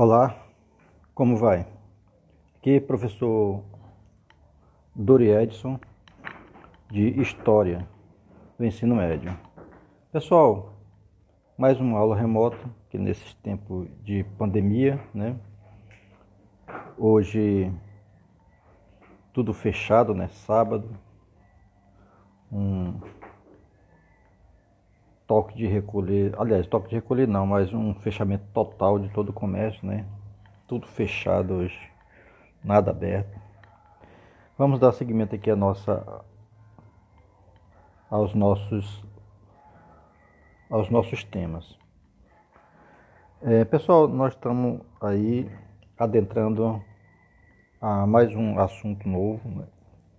Olá, como vai? Aqui é professor Dori Edson, de História do Ensino Médio. Pessoal, mais uma aula remota, que nesse tempo de pandemia, né? Hoje tudo fechado, né? Sábado, um toque de recolher, aliás, toque de recolher não, mas um fechamento total de todo o comércio, né? Tudo fechado hoje, nada aberto. Vamos dar seguimento aqui a nossa aos nossos aos nossos temas. É, pessoal, nós estamos aí adentrando a mais um assunto novo, né,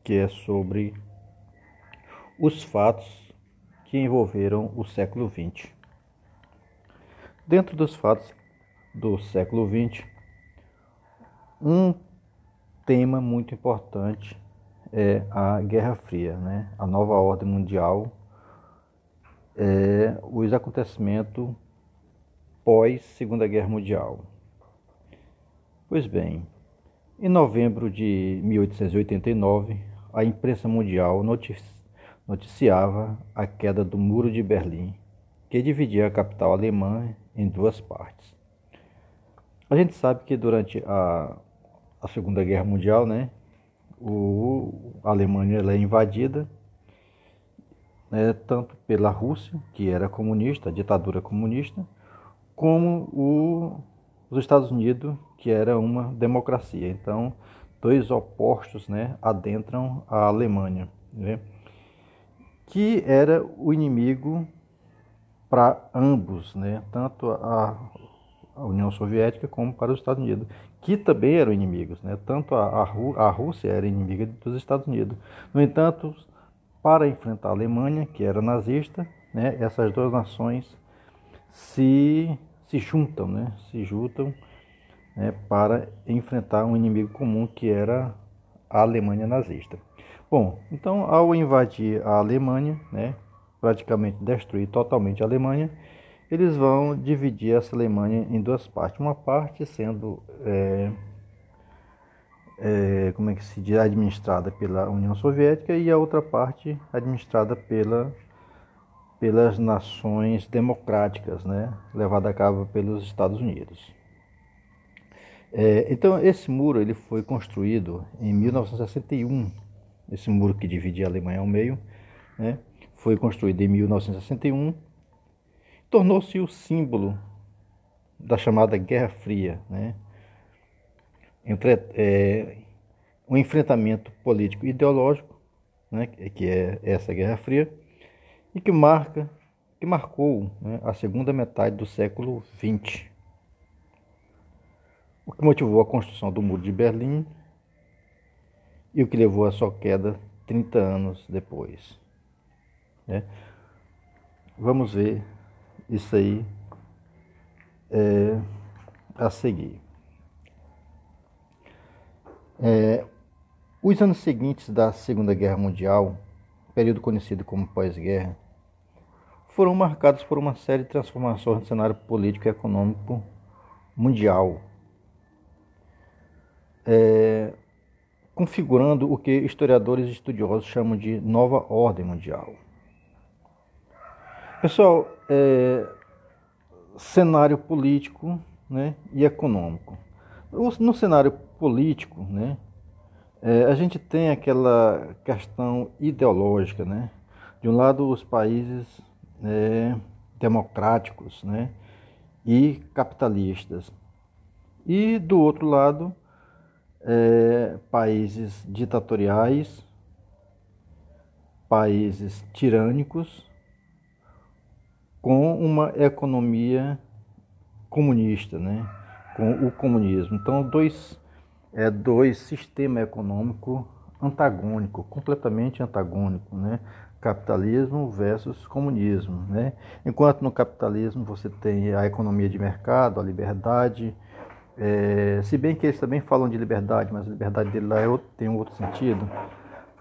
que é sobre os fatos que envolveram o século XX. Dentro dos fatos do século XX, um tema muito importante é a Guerra Fria, né? a nova ordem mundial, é, os acontecimentos pós Segunda Guerra Mundial. Pois bem, em novembro de 1889, a imprensa mundial noticiou noticiava a queda do Muro de Berlim, que dividia a capital alemã em duas partes. A gente sabe que durante a, a Segunda Guerra Mundial, né, o, a Alemanha é invadida né, tanto pela Rússia, que era comunista, a ditadura comunista, como o, os Estados Unidos, que era uma democracia. Então, dois opostos né, adentram a Alemanha. Né? Que era o inimigo para ambos, né? tanto a, a, União Soviética como para os Estados Unidos, que também eram inimigos. Né? Tanto a, a, a Rússia era inimiga dos Estados Unidos. No entanto, para enfrentar a Alemanha, que era nazista, né? essas duas nações se, se juntam, né? se juntam né? para enfrentar um inimigo comum que era a Alemanha nazista. Bom, então ao invadir a Alemanha, né, praticamente destruir totalmente a Alemanha, eles vão dividir essa Alemanha em duas partes. Uma parte sendo, é, é, como é que se diz, administrada pela União Soviética e a outra parte administrada pela, pelas nações democráticas, né, levada a cabo pelos Estados Unidos. É, então esse muro ele foi construído em 1961 esse muro que dividia a Alemanha ao meio, né, foi construído em 1961, tornou-se o símbolo da chamada Guerra Fria, né, entre é, um enfrentamento político ideológico, né, que é essa Guerra Fria, e que marca, que marcou né, a segunda metade do século XX, o que motivou a construção do Muro de Berlim e o que levou à sua queda 30 anos depois. Né? Vamos ver isso aí é, a seguir. É, os anos seguintes da Segunda Guerra Mundial, período conhecido como pós-guerra, foram marcados por uma série de transformações no cenário político e econômico mundial. É, configurando o que historiadores e estudiosos chamam de nova ordem mundial. Pessoal, é, cenário político né, e econômico. No cenário político, né, é, a gente tem aquela questão ideológica. Né? De um lado, os países é, democráticos né, e capitalistas. E do outro lado, é, países ditatoriais, países tirânicos, com uma economia comunista, né? com o comunismo. Então, dois, é, dois sistemas econômicos antagônicos, completamente antagônicos, né? capitalismo versus comunismo. Né? Enquanto no capitalismo você tem a economia de mercado, a liberdade, é, se bem que eles também falam de liberdade, mas a liberdade dele lá é outro, tem um outro sentido.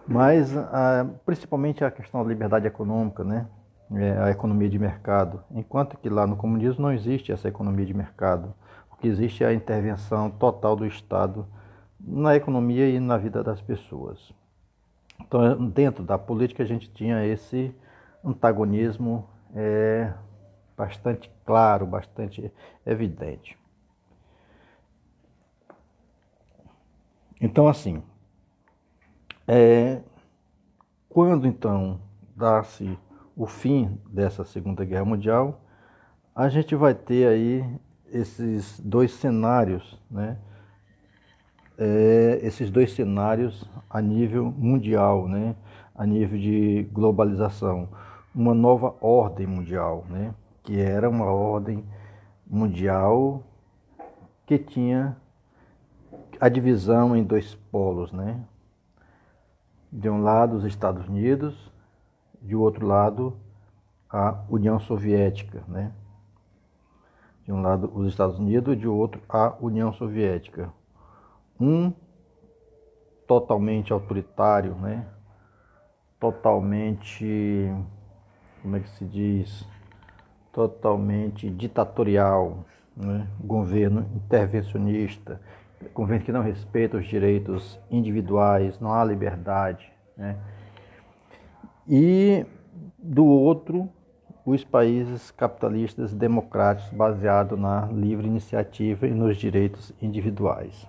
Mas a, principalmente a questão da liberdade econômica, né? É, a economia de mercado. Enquanto que lá no comunismo não existe essa economia de mercado. O porque existe a intervenção total do Estado na economia e na vida das pessoas. Então, dentro da política, a gente tinha esse antagonismo é, bastante claro, bastante evidente. Então, assim, é, quando então dá-se o fim dessa Segunda Guerra Mundial, a gente vai ter aí esses dois cenários, né? É, esses dois cenários a nível mundial, né? a nível de globalização, uma nova ordem mundial, né? que era uma ordem mundial que tinha a divisão em dois polos, né? De um lado os Estados Unidos, de outro lado a União Soviética, né? De um lado os Estados Unidos, de outro a União Soviética. Um totalmente autoritário, né? Totalmente, como é que se diz? Totalmente ditatorial, né? Governo intervencionista, governo que não respeita os direitos individuais, não há liberdade. Né? E do outro, os países capitalistas democráticos baseados na livre iniciativa e nos direitos individuais.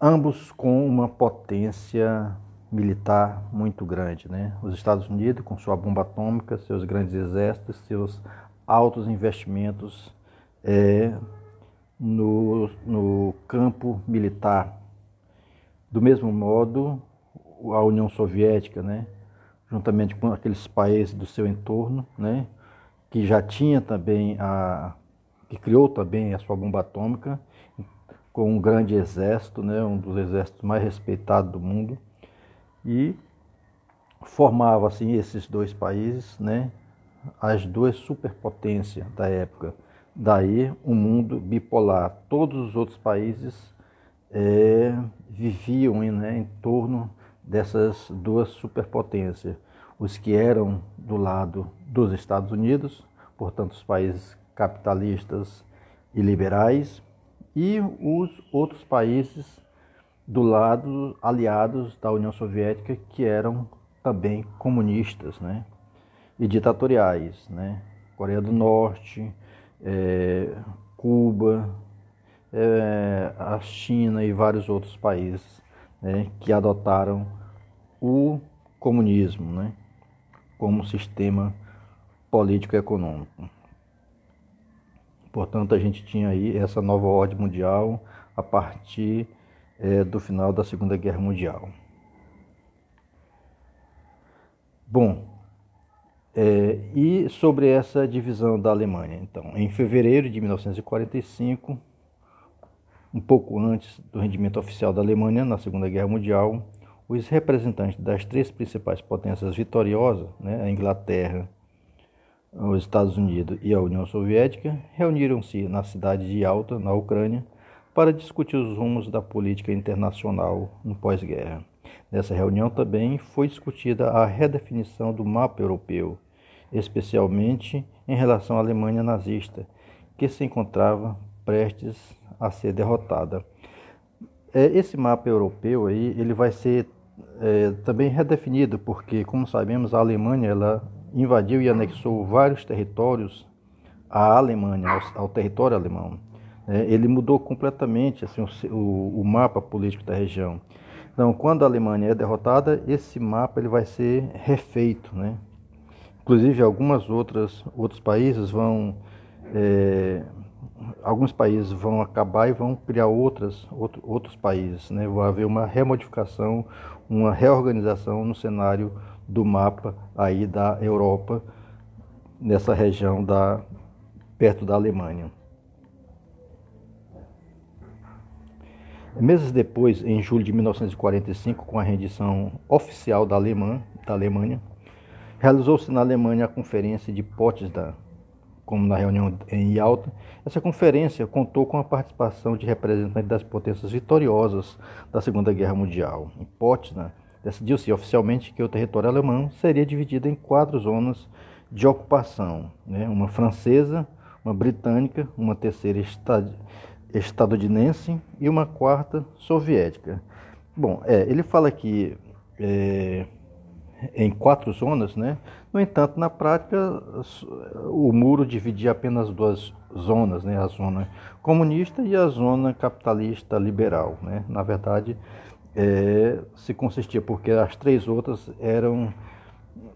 Ambos com uma potência militar muito grande, né? Os Estados Unidos com sua bomba atômica, seus grandes exércitos, seus altos investimentos é, no, no campo militar. Do mesmo modo, a União Soviética, né, juntamente com aqueles países do seu entorno, né, que já tinha também a que criou também a sua bomba atômica, com um grande exército, né, um dos exércitos mais respeitados do mundo, e formava assim esses dois países, né, as duas superpotências da época. Daí um mundo bipolar. Todos os outros países é, viviam né, em torno dessas duas superpotências. Os que eram do lado dos Estados Unidos, portanto, os países capitalistas e liberais, e os outros países do lado aliados da União Soviética, que eram também comunistas né, e ditatoriais. Né? Coreia do Norte, é, Cuba, é, a China e vários outros países né, que adotaram o comunismo né, como sistema político-econômico. Portanto, a gente tinha aí essa nova ordem mundial a partir é, do final da Segunda Guerra Mundial. Bom, é, e sobre essa divisão da Alemanha, então, em fevereiro de 1945, um pouco antes do rendimento oficial da Alemanha na Segunda Guerra Mundial, os representantes das três principais potências vitoriosas, né, a Inglaterra, os Estados Unidos e a União Soviética, reuniram-se na cidade de Yalta, na Ucrânia, para discutir os rumos da política internacional no pós-guerra. Nessa reunião também foi discutida a redefinição do mapa europeu, especialmente em relação à Alemanha nazista, que se encontrava prestes a ser derrotada. É, esse mapa europeu aí, ele vai ser é, também redefinido, porque, como sabemos, a Alemanha ela invadiu e anexou vários territórios à Alemanha, ao, ao território alemão. É, ele mudou completamente assim, o, o mapa político da região. Então, quando a Alemanha é derrotada, esse mapa ele vai ser refeito, né? Inclusive, algumas outras outros países vão é, alguns países vão acabar e vão criar outras outro, outros países, né? Vai haver uma remodificação, uma reorganização no cenário do mapa aí da Europa nessa região da perto da Alemanha. Meses depois, em julho de 1945, com a rendição oficial da, Alemanha, da Alemanha, realizou-se na Alemanha a Conferência de Potsdam, como na reunião em Yalta. Essa conferência contou com a participação de representantes das potências vitoriosas da Segunda Guerra Mundial. Em Potsdam, decidiu-se oficialmente que o território alemão seria dividido em quatro zonas de ocupação: né? uma francesa, uma britânica, uma terceira estadunidense e uma quarta soviética. Bom, é, ele fala que é, em quatro zonas, né? No entanto, na prática, o muro dividia apenas duas zonas, né? A zona comunista e a zona capitalista liberal, né? Na verdade, é, se consistia porque as três outras eram,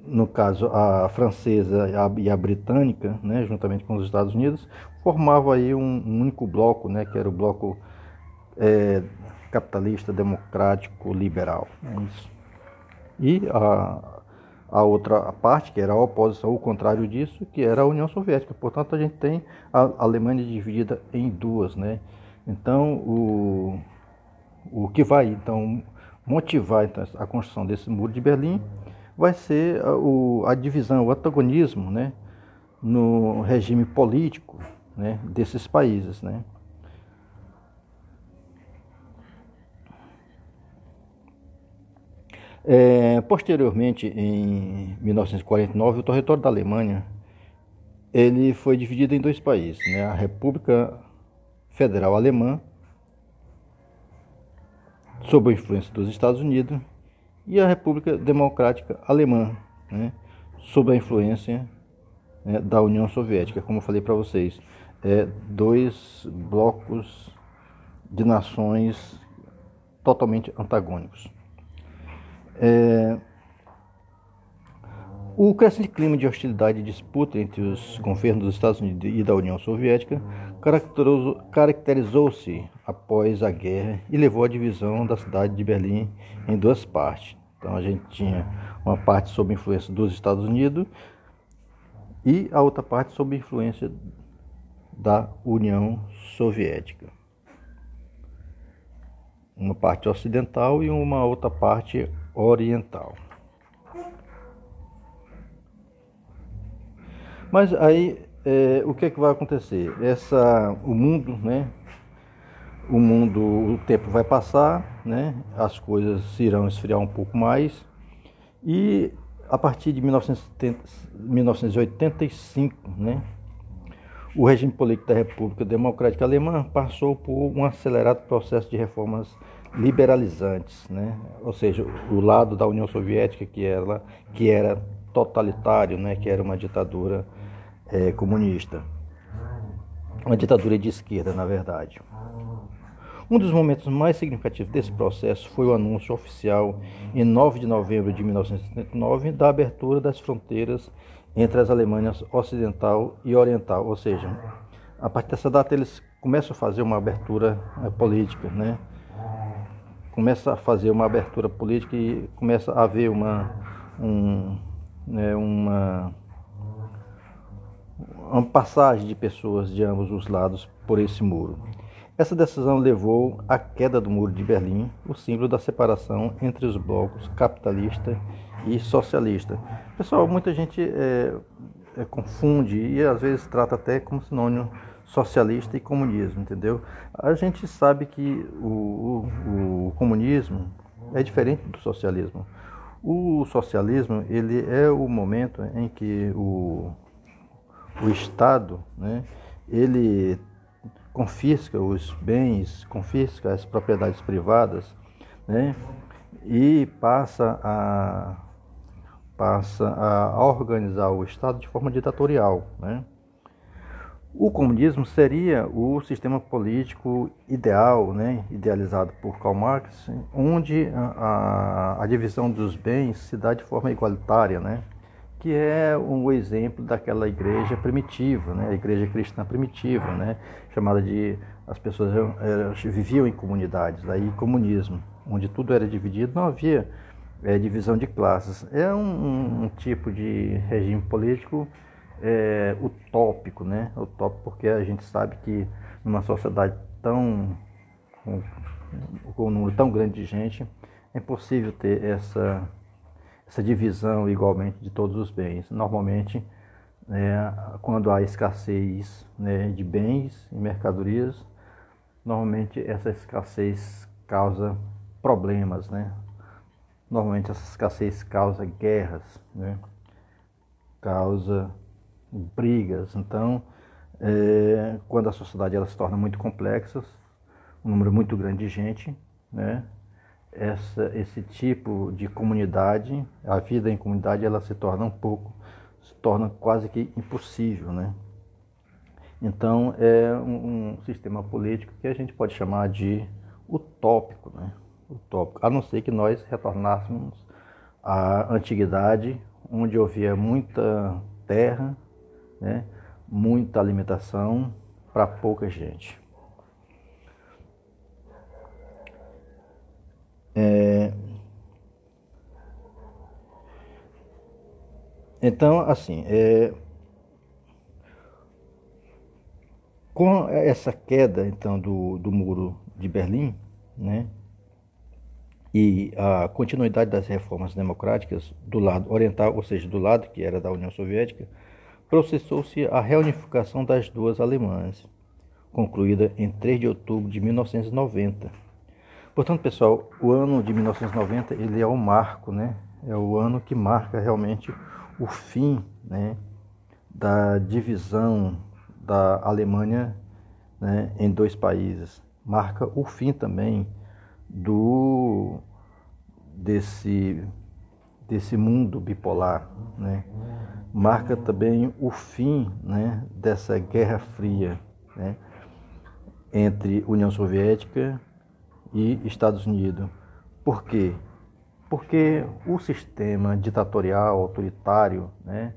no caso, a francesa e a, e a britânica, né? Juntamente com os Estados Unidos, formavam aí um, um único bloco, né? Que era o bloco é, capitalista, democrático, liberal. É isso. E a, a outra parte, que era a oposição, o contrário disso, que era a União Soviética. Portanto, a gente tem a Alemanha dividida em duas, né? Então, o, o que vai então motivar então, a construção desse muro de Berlim vai ser a, o, a divisão, o antagonismo, né? No regime político, né? Desses países, né? É, posteriormente, em 1949, o território da Alemanha ele foi dividido em dois países, né? a República Federal Alemã, sob a influência dos Estados Unidos, e a República Democrática Alemã, né? sob a influência né, da União Soviética, como eu falei para vocês. É, dois blocos de nações totalmente antagônicos. É... O crescente clima de hostilidade e disputa entre os governos dos Estados Unidos e da União Soviética caracterizou-se após a guerra e levou à divisão da cidade de Berlim em duas partes. Então a gente tinha uma parte sob influência dos Estados Unidos e a outra parte sob influência da União Soviética. Uma parte ocidental e uma outra parte oriental. Mas aí é, o que é que vai acontecer? Essa, o mundo, né? O mundo, o tempo vai passar, né? As coisas irão esfriar um pouco mais e a partir de 1970, 1985, né? O regime político da República Democrática Alemã passou por um acelerado processo de reformas liberalizantes, né? ou seja, o lado da União Soviética que era, que era totalitário, né? que era uma ditadura é, comunista, uma ditadura de esquerda, na verdade. Um dos momentos mais significativos desse processo foi o anúncio oficial, em 9 de novembro de 1979, da abertura das fronteiras entre as Alemanhas Ocidental e Oriental, ou seja, a partir dessa data eles começam a fazer uma abertura é, política, né? Começa a fazer uma abertura política e começa a haver uma, um, né, uma, uma passagem de pessoas de ambos os lados por esse muro. Essa decisão levou à queda do Muro de Berlim, o símbolo da separação entre os blocos capitalista e socialista. Pessoal, muita gente é, é, confunde e às vezes trata até como sinônimo socialista e comunismo, entendeu? A gente sabe que o, o, o comunismo é diferente do socialismo. O socialismo ele é o momento em que o, o Estado, né, ele confisca os bens, confisca as propriedades privadas, né, e passa a passa a organizar o Estado de forma ditatorial, né? O comunismo seria o sistema político ideal, né, idealizado por Karl Marx, onde a, a, divisão dos bens se dá de forma igualitária, né, que é um exemplo daquela igreja primitiva, né, a igreja cristã primitiva, né, chamada de as pessoas viviam em comunidades, daí comunismo, onde tudo era dividido, não havia é, divisão de classes. É um, um tipo de regime político é, utópico, né? Utópico porque a gente sabe que numa sociedade tão com, com um número tão grande de gente é impossível ter essa essa divisão igualmente de todos os bens. Normalmente, é, quando há escassez né, de bens e mercadorias, normalmente essa escassez causa problemas, né? Normalmente essa escassez causa guerras, né? Causa brigas. Então, é, quando a sociedade ela se torna muito complexa, um número muito grande de gente, né? Essa, esse tipo de comunidade, a vida em comunidade, ela se torna um pouco, se torna quase que impossível, né? Então é um, um sistema político que a gente pode chamar de utópico, né? Utópico, a não ser que nós retornássemos à antiguidade, onde havia muita terra, né? muita alimentação para pouca gente. É... Então, assim, é... com essa queda então do, do muro de Berlim, né, e a continuidade das reformas democráticas do lado oriental, ou seja, do lado que era da União Soviética, processou-se a reunificação das duas Alemanhas, concluída em 3 de outubro de 1990. Portanto, pessoal, o ano de 1990 ele é o marco, né? É o ano que marca realmente o fim, né, da divisão da Alemanha né, em dois países. Marca o fim também do desse desse mundo bipolar, né? Marca também o fim, né, dessa Guerra Fria, né, entre União Soviética e Estados Unidos. Por quê? Porque o sistema ditatorial, autoritário, né,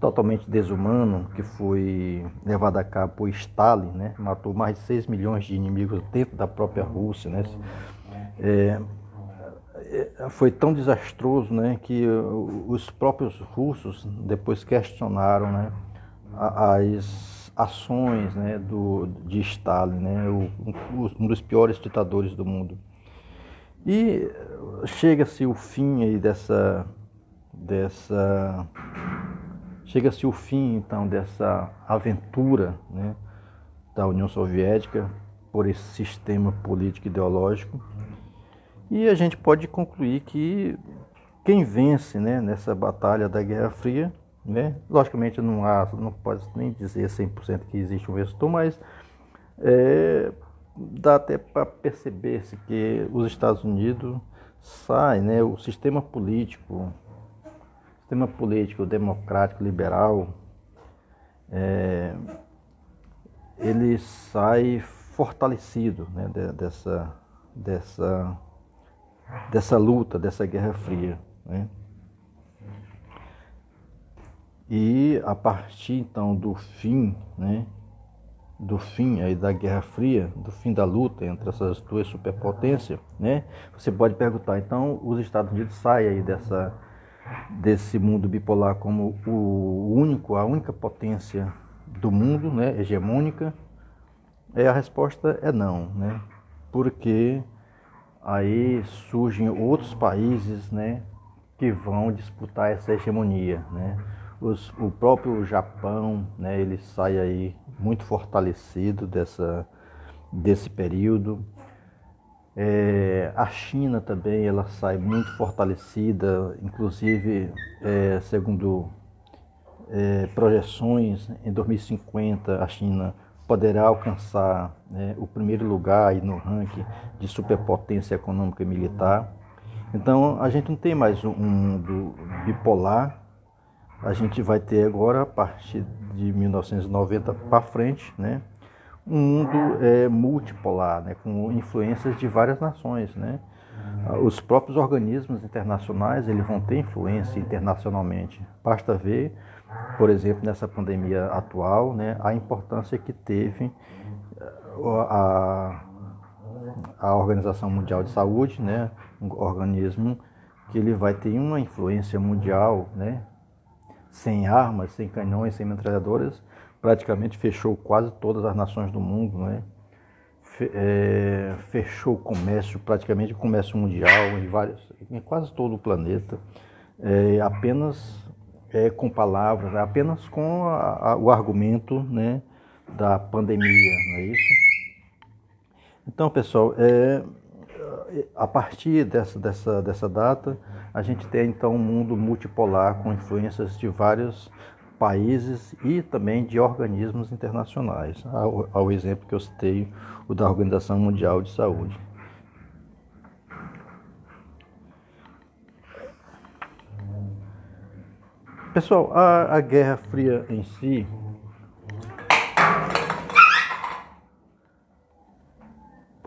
totalmente desumano, que foi levado a cabo por Stalin, né, matou mais de 6 milhões de inimigos dentro da própria Rússia, né, é, foi tão desastroso né, que os próprios russos depois questionaram né, as ações né, do, de Stalin, né, um dos piores ditadores do mundo. E chega-se o fim aí dessa, dessa chega-se o fim então dessa aventura né, da União Soviética por esse sistema político ideológico e a gente pode concluir que quem vence né, nessa batalha da Guerra Fria, né, logicamente não há, não pode nem dizer 100% que existe um vencedor, mas é, dá até para perceber-se que os Estados Unidos sai, né, o sistema político, sistema político democrático liberal, é, ele sai fortalecido né, dessa, dessa dessa luta, dessa Guerra Fria. Né? E a partir então do fim, né, do fim aí da Guerra Fria, do fim da luta entre essas duas superpotências, né, você pode perguntar, então os Estados Unidos saem aí dessa, desse mundo bipolar como o único, a única potência do mundo, né, hegemônica? É, a resposta é não, né, porque aí surgem outros países né, que vão disputar essa hegemonia. Né? Os, o próprio Japão né, ele sai aí muito fortalecido dessa, desse período. É, a China também ela sai muito fortalecida, inclusive é, segundo é, projeções em 2050 a China poderá alcançar né, o primeiro lugar aí no ranking de superpotência econômica e militar. Então a gente não tem mais um mundo bipolar, a gente vai ter agora, a partir de 1990 para frente, né, um mundo é, multipolar, né, com influências de várias nações. Né. Os próprios organismos internacionais eles vão ter influência internacionalmente. Basta ver por exemplo, nessa pandemia atual, né, a importância que teve eh, a, a Organização Mundial de Saúde, né, um organismo que ele vai ter uma influência mundial, né, sem armas, sem canhões, sem metralhadoras, praticamente fechou quase todas as nações do mundo, né, é, fechou o comércio, praticamente o comércio mundial em, vários, em quase todo o planeta, é, apenas é, com palavras, apenas com a, a, o argumento né, da pandemia, não é isso? Então, pessoal, é, a partir dessa, dessa, dessa data, a gente tem então um mundo multipolar com influências de vários países e também de organismos internacionais, ao, ao exemplo que eu citei, o da Organização Mundial de Saúde. Pessoal, a, a Guerra Fria em si